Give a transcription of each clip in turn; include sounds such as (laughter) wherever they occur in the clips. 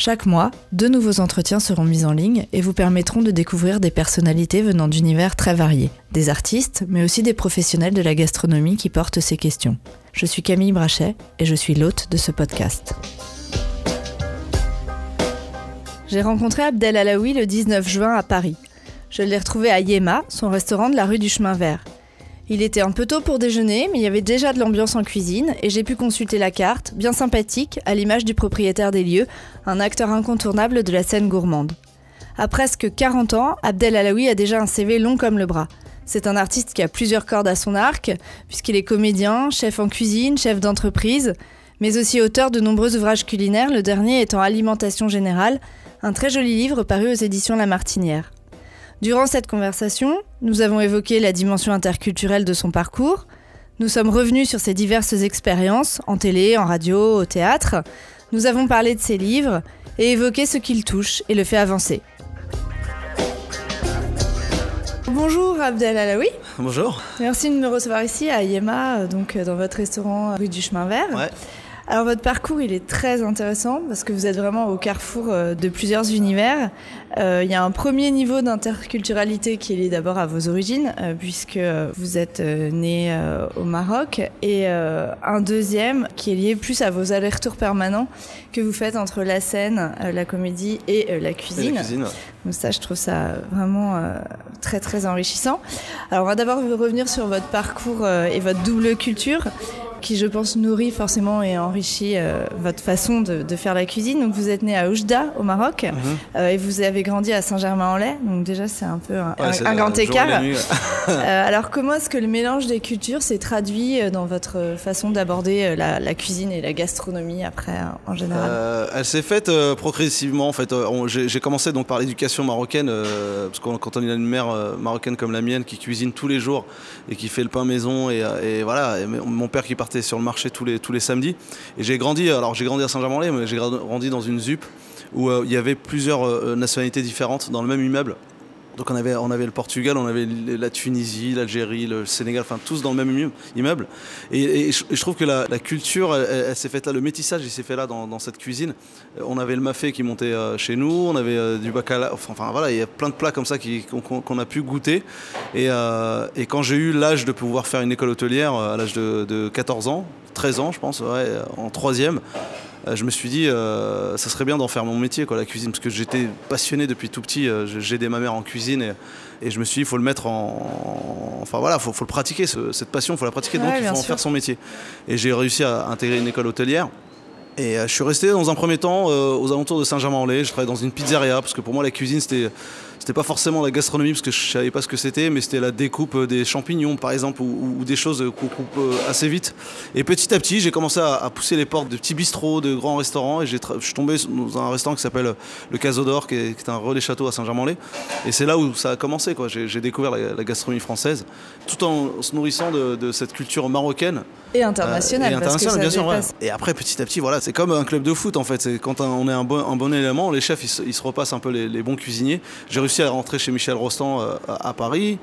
Chaque mois, deux nouveaux entretiens seront mis en ligne et vous permettront de découvrir des personnalités venant d'univers très variés, des artistes, mais aussi des professionnels de la gastronomie qui portent ces questions. Je suis Camille Brachet et je suis l'hôte de ce podcast. J'ai rencontré Abdel Alaoui le 19 juin à Paris. Je l'ai retrouvé à Yema, son restaurant de la rue du Chemin Vert. Il était un peu tôt pour déjeuner, mais il y avait déjà de l'ambiance en cuisine et j'ai pu consulter la carte, bien sympathique, à l'image du propriétaire des lieux, un acteur incontournable de la scène gourmande. À presque 40 ans, Abdel Alaoui a déjà un CV long comme le bras. C'est un artiste qui a plusieurs cordes à son arc, puisqu'il est comédien, chef en cuisine, chef d'entreprise, mais aussi auteur de nombreux ouvrages culinaires, le dernier étant Alimentation Générale, un très joli livre paru aux éditions La Martinière. Durant cette conversation, nous avons évoqué la dimension interculturelle de son parcours, nous sommes revenus sur ses diverses expériences, en télé, en radio, au théâtre, nous avons parlé de ses livres et évoqué ce qu'il touche et le fait avancer. Bonjour Abdel Alaoui. Bonjour. Merci de me recevoir ici à Yema, donc dans votre restaurant rue du Chemin Vert. Ouais. Alors votre parcours, il est très intéressant parce que vous êtes vraiment au carrefour euh, de plusieurs univers. Euh, il y a un premier niveau d'interculturalité qui est lié d'abord à vos origines, euh, puisque vous êtes né au Maroc, et un deuxième qui est lié plus à vos allers-retours permanents que vous faites entre la scène, la comédie et la cuisine. Et la cuisine. Donc ça, je trouve ça vraiment très très enrichissant. Alors on va d'abord revenir sur votre parcours et votre double culture qui je pense nourrit forcément et enrichit euh, votre façon de, de, faire la cuisine. Donc vous êtes né à Oujda au Maroc mm -hmm. euh, et vous avez grandi à Saint-Germain-en-Laye. Donc déjà c'est un peu un, ouais, un, un grand écart. (laughs) euh, alors comment est-ce que le mélange des cultures s'est traduit dans votre façon d'aborder la, la, cuisine et la gastronomie après en général? Elle s'est faite progressivement en fait. J'ai commencé donc par l'éducation marocaine parce que quand on a une mère marocaine comme la mienne qui cuisine tous les jours et qui fait le pain maison et, et voilà et mon père qui part partais sur le marché tous les, tous les samedis. Et j'ai grandi, alors j'ai grandi à Saint-Germain-en-Laye, mais j'ai grandi dans une ZUP où euh, il y avait plusieurs euh, nationalités différentes dans le même immeuble. Donc on avait, on avait le Portugal, on avait la Tunisie, l'Algérie, le Sénégal, enfin tous dans le même immeuble. Et, je, trouve que la, culture, elle, s'est faite là, le métissage, il s'est fait là dans, cette cuisine. On avait le mafé qui montait euh, chez nous, on avait euh, du bacala, enfin, enfin, voilà, il y a plein de plats comme ça qu'on qu a pu goûter. Et, euh, quand j'ai eu l'âge de pouvoir faire une école hôtelière à l'âge de, de 14 ans, 13 ans je pense, en troisième, je me suis dit euh, ça serait bien d'en faire mon métier quoi la cuisine parce que j'étais passionné depuis tout petit euh, j'ai aidé ma mère en cuisine et, et je me suis dit il faut le mettre en enfin voilà faut, faut le pratiquer ce, cette passion faut la pratiquer ouais, donc il faut en sûr. faire son métier et j'ai réussi à intégrer une école hôtelière et euh, je suis resté dans un premier temps euh, aux alentours de Saint-Germain-en-Laye. Je travaillais dans une pizzeria parce que pour moi la cuisine c'était c'était pas forcément la gastronomie parce que je savais pas ce que c'était, mais c'était la découpe des champignons par exemple ou, ou des choses qu'on coupe assez vite. Et petit à petit, j'ai commencé à, à, pousser les portes de petits bistrots, de grands restaurants et je suis tombé dans un restaurant qui s'appelle le Caso d'Or, qui, qui, est un relais château à Saint-Germain-en-Laye. Et c'est là où ça a commencé. J'ai découvert la, la, gastronomie française tout en se nourrissant de, de cette culture marocaine. Et internationale. Euh, et internationale, bien sûr. Ouais. Et après, petit à petit, voilà, c'est comme un club de foot en fait. Quand on est un bon, un bon élément, les chefs ils se, ils se repassent un peu les, les bons cuisiniers. J'ai réussi à rentrer chez Michel Rostand euh, à Paris.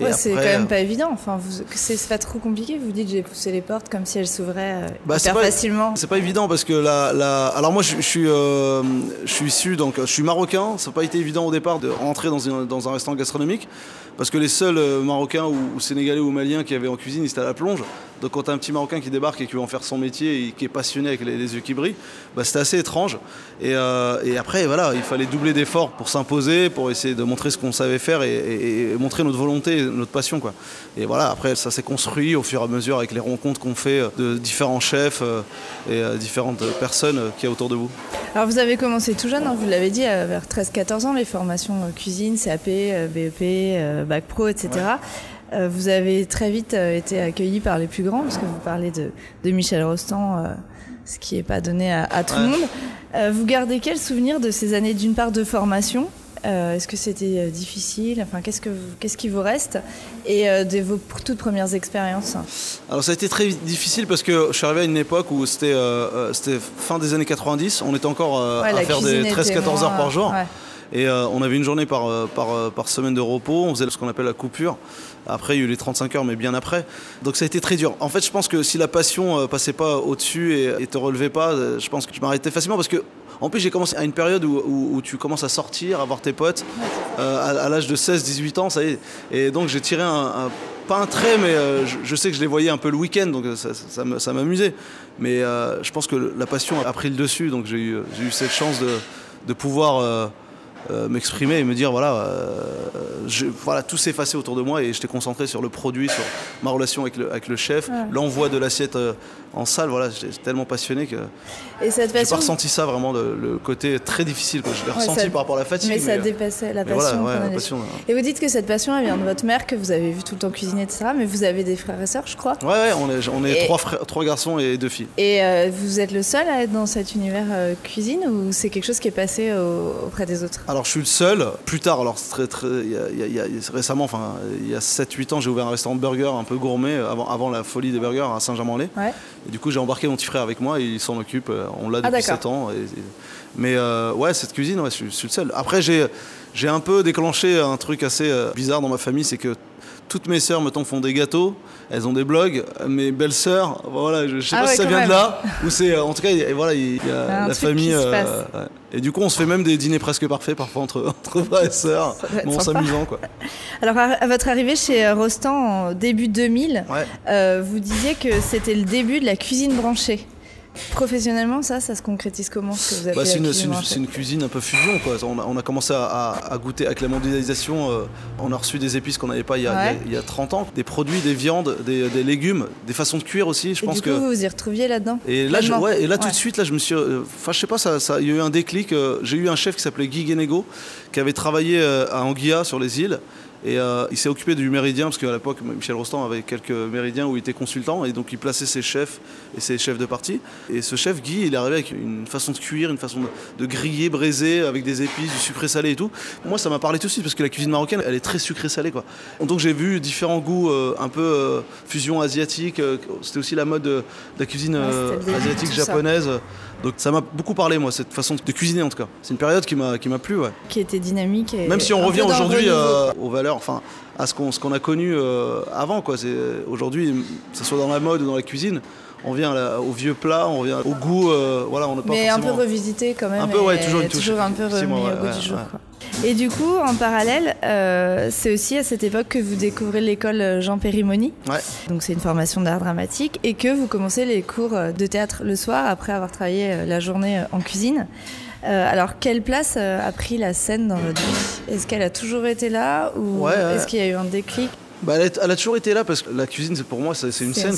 Ouais, c'est quand même pas évident. Enfin, c'est pas trop compliqué. Vous dites j'ai poussé les portes comme si elles s'ouvraient euh, bah, hyper pas, facilement. C'est pas évident parce que la, la... alors moi je, je suis euh, je suis issu donc je suis marocain. Ça n'a pas été évident au départ de rentrer dans, une, dans un restaurant gastronomique parce que les seuls euh, marocains ou, ou, sénégalais ou maliens qui avaient en cuisine ils étaient à la plonge. Donc quand as un petit marocain qui débarque et qui veut en faire son métier et qui est passionné avec les, les yeux qui brillent, bah, c'était assez étrange. Et, euh, et, après voilà, il fallait doubler d'efforts pour s'imposer, pour essayer de montrer ce qu'on savait faire et, et, et montrer notre volonté, notre passion quoi. Et voilà, après, ça s'est construit au fur et à mesure avec les rencontres qu'on fait de différents chefs et différentes personnes qui y a autour de vous. Alors, vous avez commencé tout jeune, hein, vous l'avez dit, vers 13-14 ans, les formations cuisine, CAP, BEP, Bac Pro, etc. Ouais. Vous avez très vite été accueilli par les plus grands, parce que vous parlez de, de Michel Rostand, ce qui n'est pas donné à, à tout ouais. le monde. Vous gardez quel souvenir de ces années, d'une part, de formation Euh, est-ce que c'était euh, difficile? Enfin, qu'est-ce, que, qu'est-ce qui vous reste? Et euh, de vos toutes premières expériences? Alors ça a été très difficile parce que je suis arrivé à une époque où c'était, c'était fin des années 90, on était encore à faire des 13-14 heures par jour. Et on avait une journée par, par, par, semaine de repos, on faisait ce qu'on appelle la coupure. Après, il y a eu les 35 heures, mais bien après. Donc ça a été très dur. En fait, je pense que si la passion passait pas au-dessus et, et te relevait pas, je pense que je m'arrêtais facilement parce que en plus, j'ai commencé à une période où, tu commences à sortir, à voir tes potes. Euh, à, l'âge de 16-18 ans, ça y est. Et donc, j'ai tiré un, pas un trait, mais euh, je, sais que je les voyais un peu le week-end, donc ça, ça, m'amusait. Mais euh, je pense que la passion a pris le dessus, donc j'ai eu, cette chance de, pouvoir m'exprimer et me dire voilà, voilà tout s'effaçait autour de moi et j'étais concentré sur le produit, sur ma relation avec le, avec le chef, l'envoi de l'assiette en salle, voilà, j'étais tellement passionné que et cette passion... j'ai pas ressenti ça vraiment, le, côté très difficile que je l'ai ressenti par rapport à la fatigue. Mais, ça euh, dépassait la passion. Et vous dites que cette passion, elle vient de votre mère, que vous avez vu tout le temps cuisiner, etc. Mais vous avez des frères et sœurs, je crois. Ouais, ouais on est, on est trois, frères, trois garçons et deux filles. Et euh, vous êtes le seul à être dans cet univers euh, cuisine ou c'est quelque chose qui est passé auprès des autres? Alors je suis le seul. Plus tard, alors très, très, y y a, récemment, enfin il y a 7-8 ans, j'ai ouvert un restaurant de burger un peu gourmet avant, avant la folie des burgers à Saint-Germain-en-Laye. Ouais. Et du coup, j'ai embarqué mon petit frère avec moi et il s'en occupe. Euh, on l'a ah, depuis 7 ans. mais euh, ouais, cette cuisine, ouais, je, suis le seul. Après, j'ai, j'ai un peu déclenché un truc assez euh, bizarre dans ma famille, c'est que toutes mes sœurs, mettons, font des gâteaux. Elles ont des blogs. Mes belles sœurs, voilà, je, sais ah pas si ça vient de là ou c'est, en tout cas, voilà, il y a, la famille. Et du coup, on se fait même des dîners presque parfaits parfois entre, (laughs) entre frères et sœurs, bon, s'amusant quoi. (laughs) Alors, à votre arrivée chez Rostand en début 2000, vous disiez que c'était le début de la cuisine branchée. Professionnellement, ça, ça se concrétise comment ce que vous avez bah, C'est une, cuisine un peu fusion. Quoi. On, a, commencé à, goûter avec la mondialisation. Euh, on a reçu des épices qu'on n'avait pas il y, a, 30 ans, des produits, des viandes, des, légumes, des façons de cuire aussi. Je et pense du coup, que vous vous y retrouviez là-dedans Et là, ouais, et là tout de suite, là, je me suis. Euh, je sais pas, ça, ça, il y a eu un déclic. Euh, j'ai eu un chef qui s'appelait Guy Guénégo, qui avait travaillé à Anguilla sur les îles. Et euh, il s'est occupé du méridien, parce qu'à l'époque, Michel Rostand avait quelques méridiens où il était consultant, et donc il plaçait ses chefs et ses chefs de partie. Et ce chef, Guy, il est arrivé avec une façon de cuire, une façon de, griller, braiser, avec des épices, du sucré salé et tout. Moi, ça m'a parlé tout de suite, parce que la cuisine marocaine, elle est très sucré salée. Quoi. Donc j'ai vu différents goûts, euh, un peu euh, fusion asiatique. C'était aussi la mode de, la cuisine asiatique japonaise. Donc ça m'a beaucoup parlé, moi, cette façon de cuisiner en tout cas. C'est une période qui m'a qui m'a plu, ouais. Qui était dynamique. Et Même si on revient aujourd'hui euh, aux valeurs, enfin à ce qu'on ce qu'on a connu euh, avant, quoi. C'est aujourd'hui, que ce soit dans la mode ou dans la cuisine, on vient au vieux plat, on revient au goût, euh, voilà, on n'a pas Mais un peu revisité quand même. Un peu, ouais, toujours une touche. Toujours un peu remis au goût du jour. Et du coup, en parallèle, euh, c'est aussi à cette époque que vous découvrez l'école Jean Périmoni. Ouais. Donc c'est une formation d'art dramatique et que vous commencez les cours de théâtre le soir après avoir travaillé la journée en cuisine. alors, quelle place a pris la scène dans votre vie? Est-ce qu'elle a toujours été là ou est-ce qu'il y a eu un déclic? Bah, elle, a toujours été là parce que la cuisine, pour moi, c'est une scène.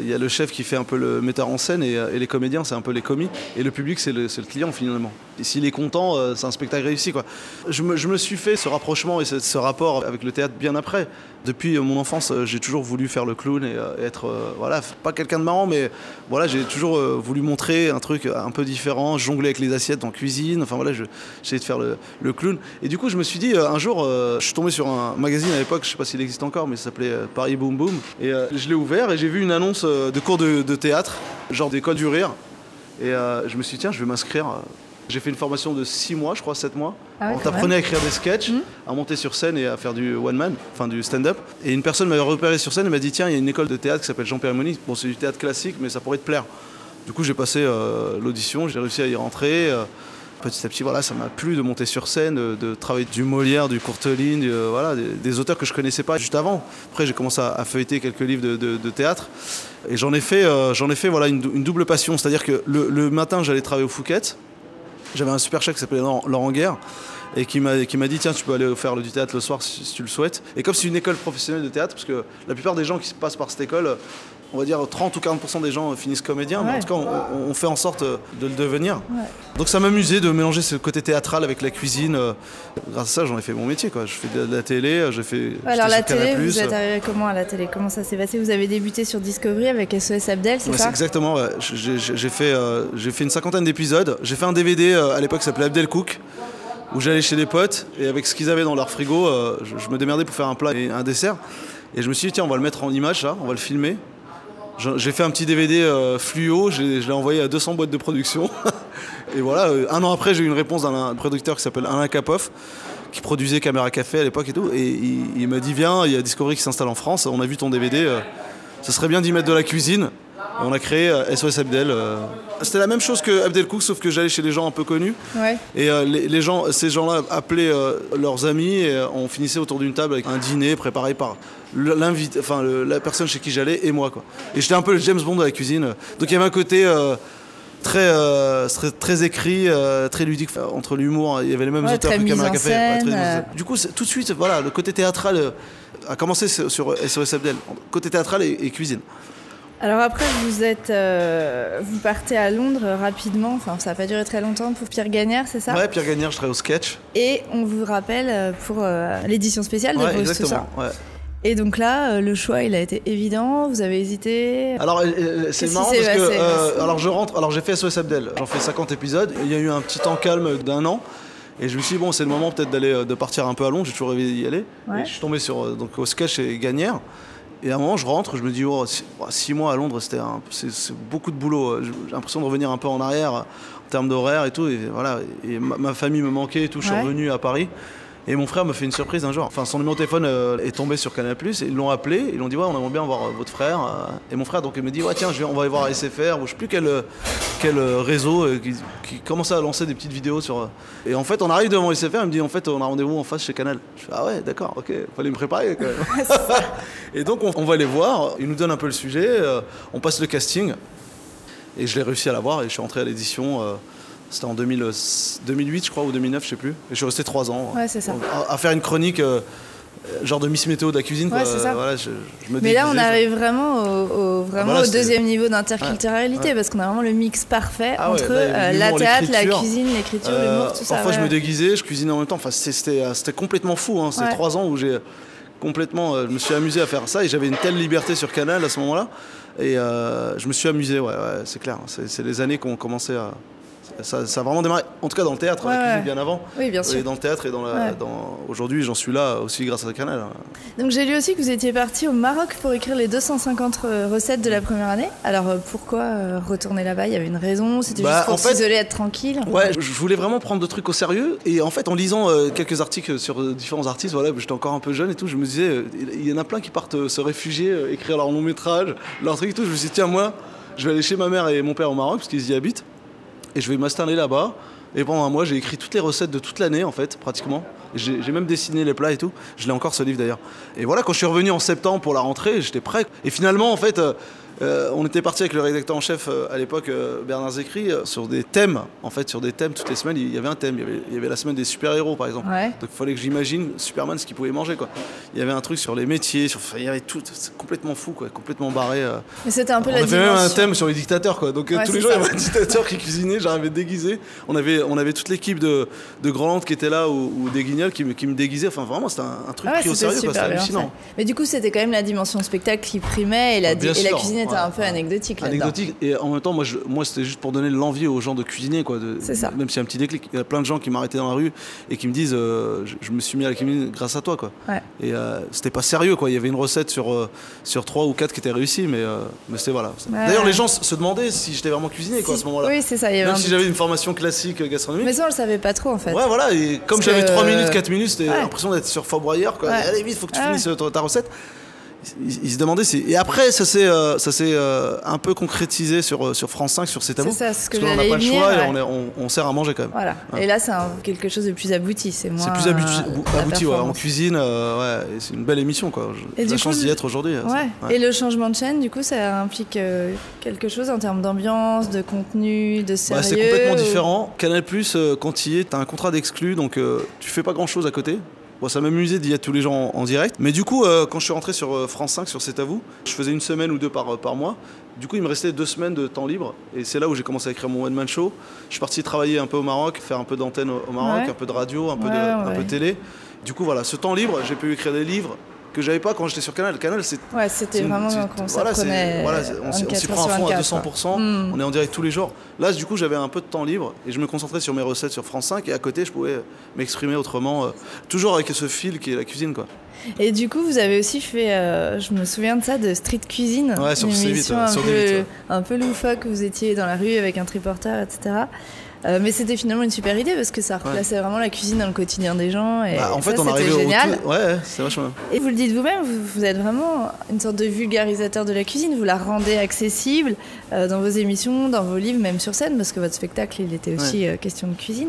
Il y a le chef qui fait un peu le metteur en scène et, les comédiens, c'est un peu les commis. Et le public, c'est le, client finalement. S'il est content, euh, c'est un spectacle réussi. Quoi. Je, me, suis fait ce rapprochement et ce, rapport avec le théâtre bien après. Depuis mon enfance, euh, j'ai toujours voulu faire le clown et, euh, être, voilà, pas quelqu'un de marrant, mais voilà, j'ai toujours voulu montrer un truc un peu différent, jongler avec les assiettes en cuisine. Enfin voilà, j'essayais de faire le, le, clown. Et du coup, je me suis dit, un jour, je suis tombé sur un magazine à l'époque, je sais pas s'il existe encore, mais ça s'appelait euh, Paris Boom Boom. Et euh, je l'ai ouvert et j'ai vu une annonce euh, de cours de, théâtre, genre d'école du rire. Et je me suis dit, tiens, je vais m'inscrire. J'ai fait une formation de 6 mois, je crois, 7 mois. Ah On t'apprenait à écrire des sketchs, mmh. à monter sur scène et à faire du one man, enfin du stand-up. Et une personne m'avait repéré sur scène et m'a dit Tiens, il y a une école de théâtre qui s'appelle Jean Périmoni. Bon, c'est du théâtre classique, mais ça pourrait te plaire. Du coup, j'ai passé l'audition, j'ai réussi à y rentrer petit à petit, voilà, ça m'a plu de monter sur scène, de, travailler du Molière, du Courteline, euh, voilà, des, auteurs que je connaissais pas juste avant. Après, j'ai commencé à, feuilleter quelques livres de, théâtre et j'en ai fait, euh, j'en ai fait voilà, une, double passion. C'est-à-dire que le, matin, j'allais travailler au Fouquet. J'avais un super chef qui s'appelait Laurent Guerre et qui m'a dit tiens tu peux aller faire du théâtre le soir si, si tu le souhaites et comme c'est une école professionnelle de théâtre parce que la plupart des gens qui passent par cette école on va dire 30 ou 40% des gens finissent comédiens, mais en tout cas, on, fait en sorte de le devenir. Donc ça m'amusait de mélanger ce côté théâtral avec la cuisine. Euh, grâce à ça, j'en ai fait mon métier. Quoi. Je fais de la, télé, j'ai fait. alors la télé, vous êtes arrivé comment à la télé? Comment ça s'est passé? Vous avez débuté sur Discovery avec SOS Abdel, c'est ça? Exactement. J'ai fait, euh, une cinquantaine d'épisodes. J'ai fait un DVD euh, à l'époque qui s'appelait Abdel Cook où j'allais chez des potes et avec ce qu'ils avaient dans leur frigo, euh, je, je me démerdais pour faire un plat et un dessert. Et je me suis dit, tiens, on va le mettre en image, là, on va le filmer. J'ai fait un petit DVD euh, fluo, je l'ai envoyé à 200 boîtes de production. (laughs) et voilà, euh, un an après, j'ai eu une réponse d'un producteur qui s'appelle Alain Kapoff, qui produisait Caméra Café à l'époque et tout. Et il, m'a dit, viens, il y a Discovery qui s'installe en France, on a vu ton DVD, euh, ça serait bien d'y mettre de la cuisine. Et on a créé euh, SOS Abdel. euh. C'était la même chose que Abdel Cook, sauf que j'allais chez les gens un peu connus. Ouais. Et euh, les, les gens, ces gens-là appelaient euh, leurs amis et euh, on finissait autour d'une table avec un dîner préparé par l'invité, enfin le- la personne chez qui j'allais et moi quoi. Et j'étais un peu le James Bond de la cuisine. Donc il y avait un côté euh, très, euh, très très écrit, euh, très ludique entre l'humour. Il y avait les mêmes Ouais, auteurs que Caméra Café. très euh. Du coup tout de suite voilà le côté théâtral euh, a commencé sur sur SOS Abdel. Côté théâtral et, et cuisine. Alors après, vous êtes, euh, vous partez à Londres rapidement. Enfin, ça n'a pas duré très longtemps pour Pierre Gagnère, c'est ça? Ouais, Pierre Gagnère, je travaille au sketch. Et on vous rappelle euh, pour euh, l'édition spéciale de Ouais, Rose, tout ça. ouais. Et donc là, le choix, il a été évident. Vous avez hésité? Alors c'est marrant parce que euh, alors je rentre, alors j'ai fait SOS Abdel, j'en fais 50 épisodes, il y a eu un petit temps calme d'un an et je me suis dit bon c'est le moment peut-être d'aller de partir un peu à Londres, j'ai toujours rêvé d'y aller. Ouais. Et je suis tombé sur donc au sketch et Gagnère et à un moment je rentre, je me dis oh, six, oh, six mois à Londres c'était un- c'est c'est beaucoup de boulot, euh, j'ai l'impression de revenir un peu en arrière euh, en termes d'horaire et tout et voilà et ma, ma famille me manquait et tout, je suis revenu à Paris. Et mon frère me fait une surprise un jour. Enfin, son numéro de téléphone euh, est tombé sur Canal+, et ils l'ont appelé, ils l'ont dit ouais, on aimerait bien voir euh, votre frère. euh. Et mon frère donc il me dit ouais tiens, je vais, on va aller voir SFR ou je sais plus quel quel réseau qui, qui commençait à lancer des petites vidéos sur. Et en fait, on arrive devant SFR, il me dit en fait on a rendez-vous en face chez Canal. Je fais ah ouais d'accord, ok, fallait me préparer quand même. (laughs) et donc on, on va les voir, ils nous donnent un peu le sujet, on passe le casting. Et je l'ai réussi à l'avoir et je suis rentré à l'édition. Euh, c'était en 2000, euh, 2008, je crois, ou 2009, je sais plus. Et je suis resté trois ans. Ouais, ça. À, à faire une chronique, euh, genre de Miss Météo de la cuisine. Ouais, quoi. c'est ça. Voilà, je, je me Mais là, on je- arrive vraiment au, au- vraiment bah là, au c'était- deuxième niveau d'interculturalité Ouais. parce qu'on a vraiment le mix parfait Ah entre là, euh, la théâtre, la cuisine, l'écriture, Euh, l'humour, tout ça. Parfois, je me déguisais, je cuisinais en même temps. Enfin, c'était euh, complètement fou. Hein. C'est trois ans où j'ai complètement. euh, je me suis amusé à faire ça et j'avais une telle liberté sur Canal à ce moment-là. Et euh, je me suis amusé, ouais, c'est clair. C'est c'est les années qu'on commençait à. Ça, ça a vraiment démarré, en tout cas dans le théâtre, Ouais, ouais. bien avant. Oui, bien sûr. Et dans le théâtre et dans la. Ouais. dans- Aujourd'hui, j'en suis là aussi grâce à Canal. hein. Donc j'ai lu aussi que vous étiez parti au Maroc pour écrire les 250 euh, recettes de la première année. Alors euh, pourquoi euh, retourner là-bas? Il y avait une raison? C'était Bah, juste pour s'isoler, être tranquille? Ouais, je voulais vraiment prendre le truc au sérieux. Et en fait, en lisant euh, quelques articles sur différents artistes, voilà, j'étais encore un peu jeune et tout, je me disais, euh, il y en a plein qui partent euh, se réfugier, écrire leur long métrage, leur truc et tout. Je me suis dit, tiens, moi, je vais aller chez ma mère et mon père au Maroc, parce qu'ils y habitent, et je vais m'installer là-bas. Et pendant un mois, j'ai écrit toutes les recettes de toute l'année, en fait, pratiquement. J'ai j'ai même dessiné les plats et tout. Je l'ai encore ce livre d'ailleurs. Et voilà, quand je suis revenu en septembre pour la rentrée, j'étais prêt. Et finalement, en fait, euh, on était parti avec le rédacteur en chef euh, à l'époque, euh, Bernard Zécry, sur des thèmes. En fait, sur des thèmes toutes les semaines, il y avait un thème. Il y avait, il y avait la semaine des super-héros, par exemple. Ouais. Donc il fallait que j'imagine Superman ce qu'il pouvait manger, quoi. Il y avait un truc sur les métiers, sur, enfin, il y avait tout. C'est complètement fou, quoi. Complètement barré. Mais c'était un peu On la a fait même un thème sur les dictateurs, quoi. Donc Ouais, tous les jours, il y avait un dictateur qui cuisinait, j'arrivais déguisé. On avait, on avait toute l'équipe de, de Groland qui était là, ou, ou des Guignols qui, me- qui me déguisaient. Enfin, vraiment, c'était un, un truc Ah ouais, pris au sérieux, C'était hallucinant. Mais du coup, c'était quand même la dimension spectacle qui primait et la, Bien et la cuisine était ouais, un peu anecdotique. Anecdotique et en même temps moi, je- moi c'était juste pour donner l'envie aux gens de cuisiner quoi de- ça. même s'il y a un petit déclic il y a plein de gens qui m'arrêtaient dans la rue et qui me disent euh, je, je me suis mis à la cuisine grâce à toi quoi Ouais. et euh, c'était pas sérieux quoi il y avait une recette sur euh, sur trois ou quatre qui était réussie mais mais c'était voilà Ouais. d'ailleurs les gens se demandaient si j'étais vraiment cuisinier quoi à Si- ce moment-là Oui, c'est ça. Il y avait même si j'avais une formation classique gastronomique Mais ça, on le savait pas trop en fait. Ouais, voilà, et comme j'avais que- 3 minutes, 4 minutes, c'était l'impression d'être sur Fort quoi. Allez, vite, faut que tu finisses ta recette. Ils, ils se demandaient si. Et après, ça s'est euh, ça s'est, euh, un peu concrétisé sur, euh, sur France 5, sur C'est à C'est ça, ce que Parce qu'on n'a pas le choix et on, est- on, on sert à manger quand même. Voilà. Ouais. Et là, c'est un- quelque chose de plus abouti. C'est moins. C'est plus abouti, euh, ouais, en cuisine, ouais, c'est une belle émission, quoi. J'ai la chance d'y être aujourd'hui. Ouais. ça. Et le changement de chaîne, du coup, ça implique quelque chose en termes d'ambiance, de contenu, de sérieux. Bah, c'est complètement ou- différent. Canal quand tu y es, t'as un contrat d'exclus, donc tu fais pas grand chose à côté. Bon, ça m'amusait d'y être tous les jours en, en direct. Mais du coup, euh, quand je suis rentré sur euh, France 5, sur C'est à vous, je faisais une semaine ou deux par, euh, par mois. Du coup, il me restait deux semaines de temps libre. Et c'est là où j'ai commencé à écrire mon one-man show. Je suis parti travailler un peu au Maroc, faire un peu d'antenne au, au Maroc, Ouais. un peu de radio, un peu, Ouais, de, un ouais. peu de télé. Du coup, voilà, ce temps libre, j'ai pu écrire des livres, que j'avais pas quand j'étais sur Canal. Canal, c'est. Ouais, c'était vraiment c'est- qu'on voilà, voilà, on s'y on s'y 24 prend à fond à 24, 200%. quoi. Mm. On est en direct tous les jours. Là, du coup, j'avais un peu de temps libre et je me concentrais sur mes recettes sur France 5 et à côté, je pouvais m'exprimer autrement, euh, toujours avec ce fil qui est la cuisine, quoi. Et du coup, vous avez aussi fait, euh, je me souviens de ça, de street cuisine. Ouais, sur une C8, émission ouais, un, sur peu, D8, ouais. un peu loufoque. Vous étiez dans la rue avec un triporteur, etc. Euh, mais c'était finalement une super idée parce que ça replaçait vraiment la cuisine dans le quotidien des gens. Et Bah, en ça, fait, on c'était arrivait au génial. tout- Ouais, ouais, c'est vachement. Et vous le dites vous-même, vous, vous êtes vraiment une sorte de vulgarisateur de la cuisine. Vous la rendez accessible euh, dans vos émissions, dans vos livres, même sur scène, parce que votre spectacle, il était aussi euh, question de cuisine.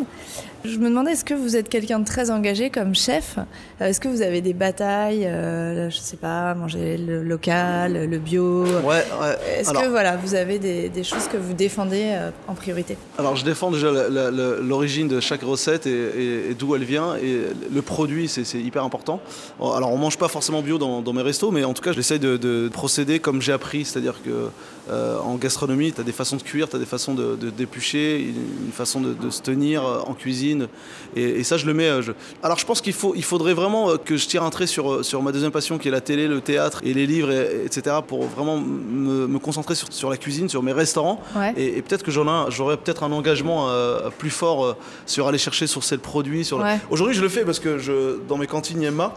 Je me demandais, est-ce que vous êtes quelqu'un de très engagé comme chef? Est-ce que vous avez des batailles, je sais pas, manger le local, le bio? Ouais, ouais. Est-ce que voilà, vous avez des, des choses que vous défendez en priorité? Alors, je défends l'origine de chaque recette et, et- et d'où elle vient. Et le produit, c'est hyper important. Alors, on mange pas forcément bio dans, dans mes restos, mais en tout cas, j'essaye de, de procéder comme j'ai appris. C'est-à-dire que euh, en gastronomie, tu as des façons de cuire, tu as des façons de, de d'éplucher, une, une façon de, de se tenir euh, en cuisine. Et, et ça, je le mets. euh, je- Alors, je pense qu'il faut, il faudrait vraiment que je tire un trait sur, sur ma deuxième passion, qui est la télé, le théâtre et les livres, et- etc., pour vraiment me, me concentrer sur, sur la cuisine, sur mes restaurants. Ouais. Et, peut-être que j'aurais peut-être un engagement euh, plus fort euh, sur aller chercher sur le produit. Sur le- Ouais. Aujourd'hui, je le fais parce que je, dans mes cantines Yemma,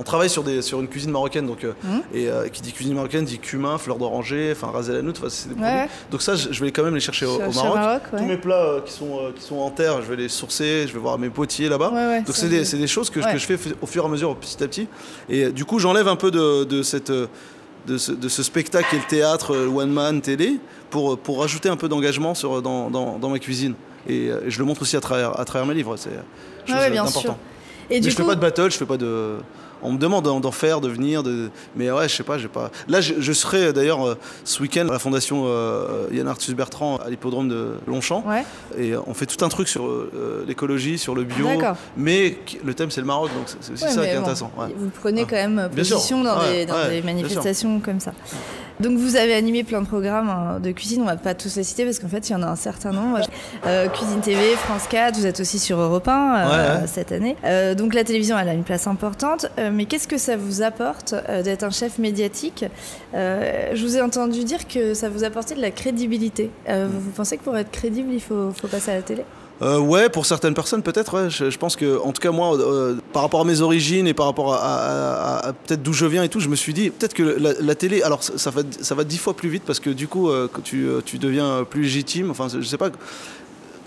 on travaille sur, des, sur une cuisine marocaine. Donc, euh, Mhm. Et euh, qui dit cuisine marocaine dit cumin, fleur d'oranger, enfin ras el hanout, enfin, c'est des Ouais, produits. ouais. Donc ça, je je vais quand même les chercher au, Maroc. Maroc, ouais. Tous mes plats euh, qui, sont, qui sont en terre, je vais les sourcer, je vais voir mes potiers là-bas. Donc c'est des, choses que, je fais au fur et à mesure, petit à petit. Et du coup, j'enlève un peu de, de cette, de, ce, de ce spectacle est le théâtre, euh, one man, télé, pour, euh, pour rajouter un peu d'engagement sur, dans, dans, dans ma cuisine. Et, euh, et je le montre aussi à travers, à travers mes livres. C'est chose Ouais, ouais, bien d'important. sûr. Et Mais du je coup, fais pas de battle, je fais pas de. On me demande d'en faire, de venir, de... mais ouais, je sais pas, j'ai pas. Là, je, je serai euh, d'ailleurs euh, ce week-end à la fondation euh, Yann Arthus Bertrand à l'hippodrome de Longchamp, ouais. et on fait tout un truc sur euh, l'écologie, sur le bio, mais le thème c'est le Maroc, donc c'est- aussi Ouais, ça qui est bon, intéressant. ouais. Vous prenez quand même position dans, des, dans manifestations comme ça. Donc vous avez animé plein de programmes hein, de cuisine, on va pas tous les citer parce qu'en fait il y en a un certain nombre. Euh, cuisine TV, France 4, vous êtes aussi sur Europe 1 euh, Ouais, ouais. cette année. Euh, donc la télévision elle a une place importante, mais qu'est-ce que ça vous apporte euh, d'être un chef médiatique Euh, Je vous ai entendu dire que ça vous apportait de la crédibilité. Euh, vous, pensez que pour être crédible il faut, faut passer à la télé? Euh, ouais, pour certaines personnes peut-être. Ouais. Je, je pense que, en tout cas moi, euh, par rapport à mes origines et par rapport à, à- à- à peut-être d'où je viens et tout, je me suis dit peut-être que la, la télé, alors ça, ça va, ça va dix fois plus vite parce que du coup, euh, tu, euh, tu deviens plus légitime. Enfin, je sais pas.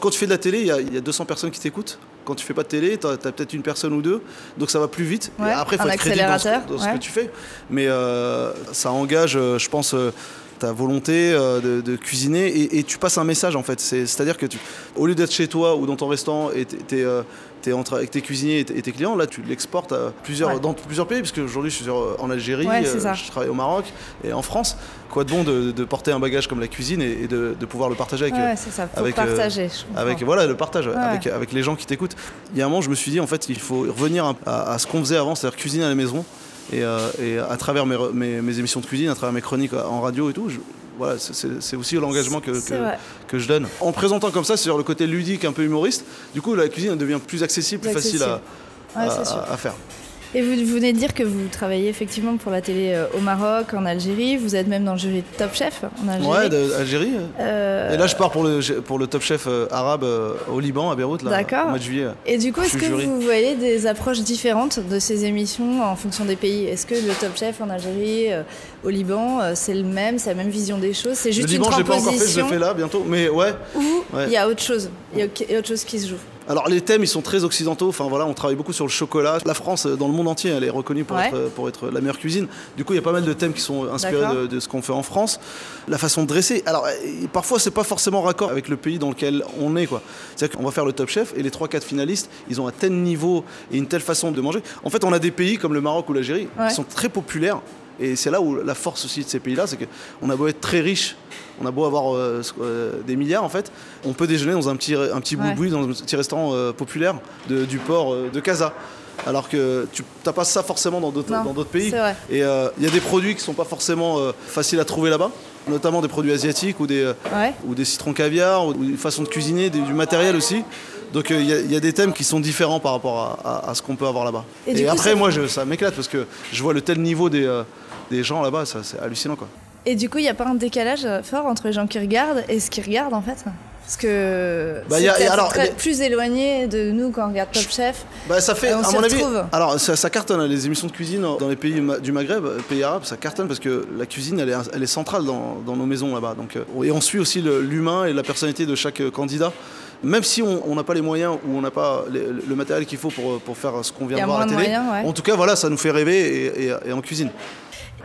Quand tu fais de la télé, il y, a- il y a 200 personnes qui t'écoutent. Quand tu fais pas de télé, tu as, peut-être une personne ou deux, donc ça va plus vite. Ouais, et après, il faut être crédible dans ce, accélérateur, dans ce que tu fais. Mais euh, ça engage, euh, je pense, euh, ta volonté de, de cuisiner et, et tu passes un message en fait. C'est- C'est-à-dire que tu, au lieu d'être chez toi ou dans ton restaurant et t'es, euh, t'es entre- avec tes cuisiniers et tes, clients, là tu l'exportes à plusieurs, Ouais. dans plusieurs pays, parce qu'aujourd'hui je suis sur- en Algérie, Ouais, ça. je travaille au Maroc et en France. Quoi de bon de, de porter un bagage comme la cuisine et, et de, de pouvoir le partager avec, Ouais, euh, c'est ça, faut avec, euh, partager. avec voilà le partage avec, avec les gens qui t'écoutent. Il y a un moment, je me suis dit en fait, il faut revenir à, à ce qu'on faisait avant, c'est-à-dire cuisiner à la maison. Et, euh, et à travers mes, mes- mes émissions de cuisine, à travers mes chroniques en radio et tout, je- voilà, c'est- c'est c'est aussi l'engagement que, C'est que, je donne. En présentant comme ça, sur le côté ludique, un peu humoriste, du coup, la cuisine devient plus accessible, plus facile à, Ouais, à- c'est faire. Et vous, vous venez de dire que vous travaillez effectivement pour la télé euh, au Maroc, en Algérie. Vous êtes même dans le jury de Top Chef en Algérie. Ouais, de- Algérie. Euh, Et là, je pars pour le, pour le top chef euh, arabe au Liban, à Beyrouth, là, D'accord. au mois de juillet. Et du coup, est-ce que jury. vous voyez des approches différentes de ces émissions en fonction des pays? Est-ce que le Top Chef en Algérie, au Liban, euh, c'est le même, c'est la même vision des choses C'est Le juste Liban, une j'ai pas encore fait, je le fais là bientôt. Mais ouais, ou Ouais. il y a autre chose Il y a autre chose qui se joue Alors les thèmes ils sont très occidentaux, enfin voilà on travaille beaucoup sur le chocolat. La France euh, dans le monde entier elle est reconnue pour, Ouais. être, euh, pour être la meilleure cuisine. Du coup il y a pas mal de thèmes qui sont inspirés de, de ce qu'on fait en France. La façon de dresser, alors parfois c'est pas forcément raccord avec le pays dans lequel on est quoi. C'est-à-dire qu'on va faire le top chef et les 3-4 finalistes ils ont un tel niveau et une telle façon de manger. En fait on a des pays comme le Maroc ou l'Algérie Ouais. qui sont très populaires et c'est là où la force aussi de ces pays-là, c'est qu'on a beau être très riche, on a beau avoir euh, euh, des milliards en fait, on peut déjeuner dans un petit, un petit Ouais. boui dans un petit restaurant euh, populaire de- du port euh, de Casa. Alors que tu n'as pas ça forcément dans d'autres Non, dans d'autres pays. Et il y a des produits qui sont pas forcément faciles à trouver là-bas, notamment des produits asiatiques ou des, Ouais. ou des citrons caviar, ou une façon de cuisiner, des- du matériel aussi. Donc il y, a- y a des thèmes qui sont différents par rapport à, à- à ce qu'on peut avoir là-bas. Et Et, du coup, après, moi, je- ça m'éclate parce que je vois le tel niveau des, euh, des gens là-bas, c'est hallucinant quoi. Et du coup, il n'y a pas un décalage euh, fort entre les gens qui regardent et ce qu'ils regardent en fait? Parce que Bah, c'est a- a- alors, les- plus éloigné de nous quand on regarde Top Chef. Bah, ça fait, on à mon avis, retrouve. alors ça, ça cartonne hein, les émissions de cuisine dans les pays du Maghreb, euh, pays arabes, ça cartonne parce que la cuisine, elle est, elle est centrale dans, dans nos maisons là-bas. Donc, euh, et on suit aussi l'humain et la personnalité de chaque euh, candidat. Même si on n'a pas les moyens ou on n'a pas le matériel qu'il faut pour, pour faire ce qu'on vient de voir à la télé, moyens, ouais. en tout cas, voilà, ça nous fait rêver et, et- et en cuisine.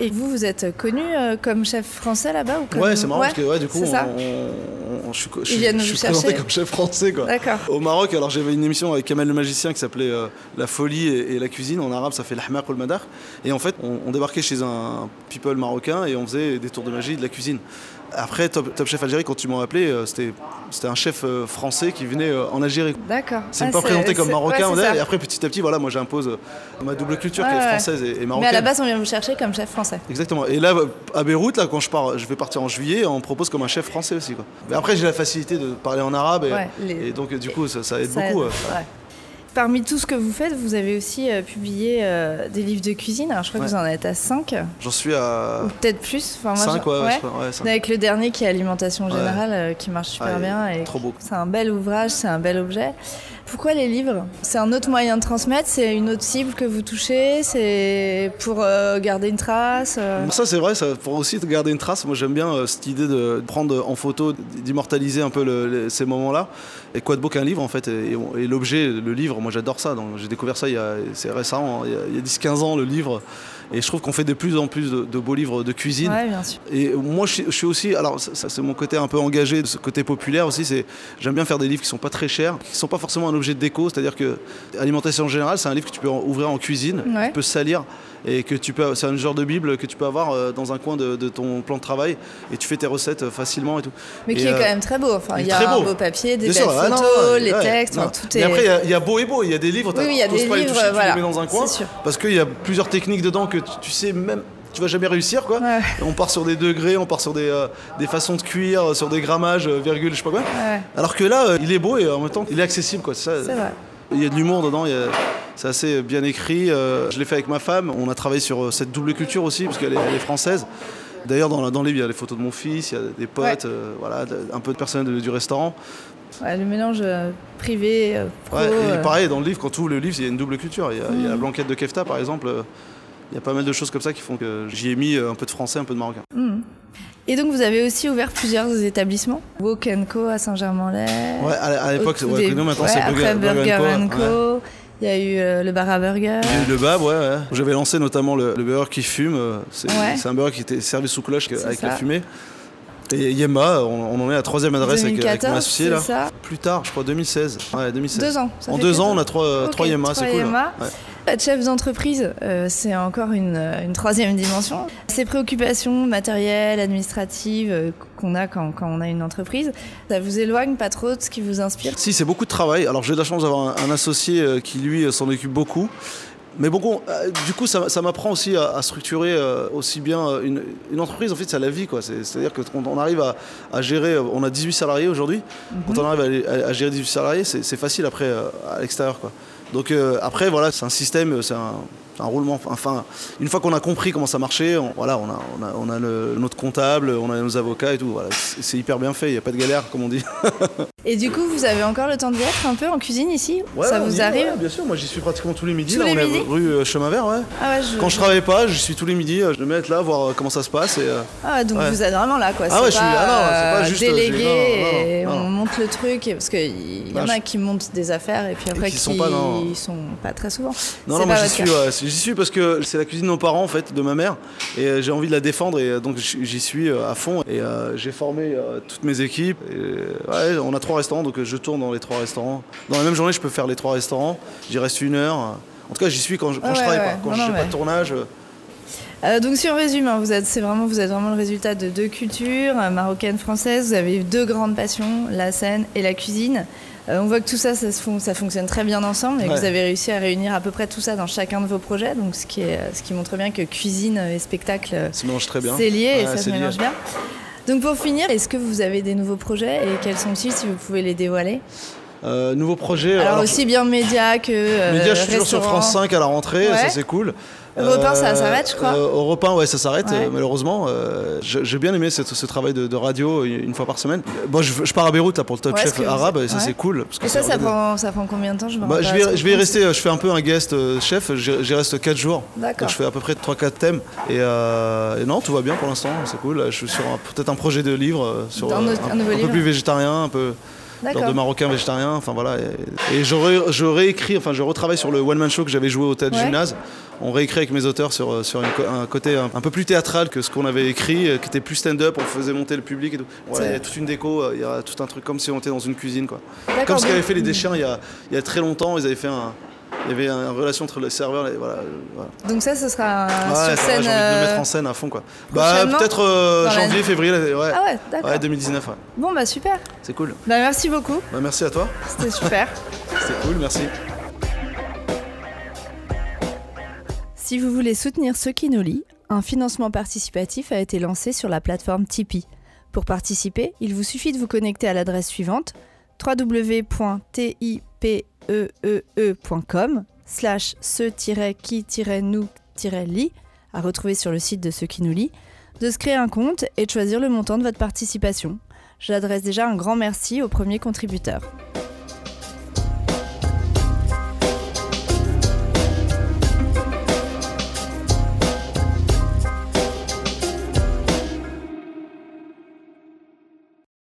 Et vous, vous êtes connu euh, comme chef français là-bas ou comme... Ouais, c'est marrant parce que ouais, du coup, on, on- on- je suis, je je présenté comme chef français quoi. Au Maroc, alors j'avais une émission avec Kamel le magicien qui s'appelait euh, La folie et, et la cuisine. En arabe, ça fait l'ahmaq ou le madar. Et en fait, on, débarquait chez un people marocain et on faisait des tours de magie de la cuisine. Après, Top, Top Chef Algérie, quand tu m'as appelé, euh, c'était c'était un chef français qui venait en Algérie. D'accord. C'est Ah, pas présenté comme marocain. et après, petit à petit, voilà, moi j'impose ma double culture qui est française et, et Mais marocaine. à la base, on vient vous chercher comme chef français. Exactement. Et là, à Beyrouth, là, quand je pars, je vais partir en juillet, on me propose comme un chef français aussi. Quoi. Mais après, j'ai la facilité de parler en arabe et, Ouais, les- et donc du coup, ça, ça aide Ça beaucoup. aide, ouais. Parmi tout ce que vous faites, vous avez aussi euh, publié euh, des livres de cuisine. Alors, je crois que vous en êtes à 5 J'en suis à ou peut-être plus. Enfin, moi, 5, je- ouais, ouais. je crois. Avec le dernier qui est Alimentation. Générale, euh, qui marche super Ouais, bien. Et trop beau. C'est un bel ouvrage, c'est un bel objet. Pourquoi les livres? C'est un autre moyen de transmettre, c'est une autre cible que vous touchez, c'est pour euh, garder une trace. euh. Ça c'est vrai, pour aussi garder une trace. Moi j'aime bien euh, cette idée de prendre en photo, d'immortaliser un peu ces moments-là. Et quoi de beau qu'un livre en fait. Et, et l'objet, le livre, moi j'adore ça. Donc j'ai découvert ça il y c'est récent, hein, il y a, a 10-15 ans le livre. Et je trouve qu'on fait de plus en plus de, de beaux livres de cuisine. Ouais, bien sûr. Et moi, je suis, je suis aussi, alors ça, ça, c'est mon côté un peu engagé, ce côté populaire aussi. C'est, j'aime bien faire des livres qui sont pas très chers, qui sont pas forcément un objet de déco. C'est-à-dire que alimentation générale, c'est un livre que tu peux ouvrir en cuisine, Ouais. tu peux salir et que tu peux, c'est un genre de bible que tu peux avoir euh, dans un coin de, de ton plan de travail et tu fais tes recettes euh, facilement et tout. Mais qui Et, est euh, quand même très beau. Enfin, il y a un beau. beau papier, des belles sûr, ah non, photos, les ouais, textes, enfin, tout Mais est. après, il y a- il y, a beau et beau. Il y a des livres, Oui, oui, il y a des livres, toucher, tu voilà, les mets dans un coin. Parce qu'il y a plusieurs techniques dedans que tu, tu sais même. Tu vas jamais réussir quoi. Ouais. On part sur des degrés, on part sur des, euh, des façons de cuire, sur des grammages, euh, virgule, je sais pas quoi. Ouais, Alors que là, euh, il est beau et en même temps, il est accessible quoi. C'est ça. Il y a de l'humour dedans, il y a- c'est assez bien écrit. euh, je l'ai fait avec ma femme. On a travaillé sur euh, cette double culture aussi, parce qu'elle est, française. D'ailleurs, dans, dans le livre, il y a les photos de mon fils, il y a des potes, Ouais. euh, voilà, un peu de personnel de- du restaurant. Ouais, le mélange euh, privé, euh, pro. Ouais, et pareil, dans le livre, quand tu ouvres le livre, il y a une double culture. Il y a, il y a Mm. la blanquette de Kefta, par exemple. Il y a pas mal de choses comme ça qui font que j'y ai mis un peu de français, un peu de marocain. hmm. Et donc, vous avez aussi ouvert plusieurs établissements? Wok Co à Saint-Germain-en-Laye. Ouais, à, à l'époque, nous maintenant, c'est Burger, Burger Burger Co. Il y a eu euh, le bar à burger. J'ai eu le bab, ouais, ouais. J'avais lancé notamment le, le beurre qui fume. euh, C'est Ouais. un beurre qui était servi sous cloche avec ça. la fumée. Et Yemma, on, on en est à la troisième adresse avec, avec 2014, mon associé là. ça Plus tard, je crois 2016. Ouais, 2016. Deux ans. ça En deux ans, on a trois, Ok, trois Yemma, c'est cool. Ouais. Être chef d'entreprise, euh, c'est encore une, euh, une troisième dimension. Ces préoccupations matérielles, administratives euh, qu'on a quand, quand on a une entreprise, ça vous éloigne pas trop de ce qui vous inspire? Si, c'est beaucoup de travail. Alors j'ai la chance d'avoir un, un associé euh, qui lui euh, s'en occupe beaucoup. Mais bon, bon, euh, du coup, ça, ça m'apprend aussi à, à structurer euh, aussi bien euh, une, une entreprise. En fait, c'est la vie, quoi. C'est- C'est-à-dire que quand on arrive à, à gérer, on a 18 salariés aujourd'hui. Quand on arrive à, gérer 18 salariés, c'est c'est facile après à l'extérieur, quoi. Donc euh, après, voilà, c'est un système, c'est un, un roulement. Enfin, une fois qu'on a compris comment ça marchait, on, voilà, on a, on a, on a le- notre comptable, on a nos avocats et tout. Voilà, c'est hyper bien fait. Il n'y a pas de galère, comme on dit. (laughs) Et du coup, vous avez encore le temps d'y être un peu en cuisine ici? Ouais, Ça vous y arrive? ouais, Bien sûr, moi j'y suis pratiquement tous les midis. Tous là, les on est rue euh, Chemin Vert, ouais. Ah ouais, je... Quand je travaille pas, je suis tous les midis. euh, Je me mets être là, voir euh, comment ça se passe. Et, euh, Ah, donc vous êtes vraiment là, quoi. Ah ouais, je suis- pas, ah non, c'est pas juste, délégué non, non, non, et le truc. et- Parce qu'il y en a je- qui montent des affaires et puis après qui qui sont pas dans- sont pas très souvent. Non, non, moi j'y suis, ouais, j'y suis parce que c'est la cuisine de nos parents en fait, de ma mère, et euh, j'ai envie de la défendre et euh, donc j'y suis euh, à fond. Et euh, j'ai formé euh, toutes mes équipes. Et, euh, ouais, on a trois restaurants, donc euh, je tourne dans les trois restaurants. Dans la même journée, je peux faire les trois restaurants. J'y reste une heure. En tout cas, j'y suis quand je, quand je ouais, travaille pas, quand je fais pas de tournage. Euh, donc si on résume, hein, vous êtes, c'est vraiment, vous êtes vraiment le résultat de deux cultures, euh, marocaine, française. Vous avez deux grandes passions, la scène et la cuisine. Euh, on voit que tout ça, ça, se fon- ça fonctionne très bien ensemble et que vous avez réussi à réunir à peu près tout ça dans chacun de vos projets. Donc ce qui, est, ce qui montre bien que cuisine et spectacle, c'est lié et ça se lié. mélange bien. Donc pour finir, est-ce que vous avez des nouveaux projets et quels sont-ils si vous pouvez les dévoiler? Euh, nouveau projet. Alors, aussi bien média que. euh, Média, je suis toujours sur. France 5 à la rentrée, Ouais. ça c'est cool. Europe 1, ça s'arrête, je crois. Euh, Europe 1, ouais, ça s'arrête, Ouais. euh, malheureusement. Euh, J'ai bien aimé ce, ce travail de, de radio une fois par semaine. Moi, je, je pars à Beyrouth là, pour le Top Ouais, Chef arabe, et ça c'est cool. parce que Et ça, ça prend, ça prend combien de temps je, Bah, je, vais, je vais y rester, euh, je fais un peu un guest euh, chef, j'y reste 4 jours. D'accord. Je fais à peu près 3-4 thèmes. Et, euh, et non, tout va bien pour l'instant, c'est cool. Je suis sur peut-être un projet de livre euh, sur Un euh, un un livre. peu plus végétarien, un peu genre de marocain végétarien. Enfin voilà. Et, et je, ré- je réécris, enfin je retravaille sur le one man show que j'avais joué au théâtre Ouais. gymnase. On réécrit avec mes auteurs sur, euh, sur une un côté un, un peu plus théâtral que ce qu'on avait écrit, euh, qui était plus stand-up. On faisait monter le public et tout. Voilà, il y a toute une déco, euh, il y a tout un truc comme si on était dans une cuisine quoi. Comme ce qu'avaient fait les déchiens il y a, il y a très longtemps. Ils avaient fait un il y avait une relation entre les serveurs et voilà, euh, voilà. Donc, ça, ce sera Ouais, sur scène. j'ai envie de le mettre euh, en scène à fond quoi. Bah peut-être euh, janvier, février, ouais. Ah ouais, d'accord. Ouais, 2019, ouais. Bon, bah super. C'est cool. Bah, merci beaucoup. Bah, merci à toi. C'était super. (laughs) C'était cool, merci. Si vous voulez soutenir ceux qui nous lient, un financement participatif a été lancé sur la plateforme Tipeee. Pour participer, il vous suffit de vous connecter à l'adresse suivante www.tipeee.com slash ceux-qui-nous-lit à retrouver sur le site de ceux qui nous lit, de se créer un compte et de choisir le montant de votre participation. J'adresse déjà un grand merci aux premiers contributeurs.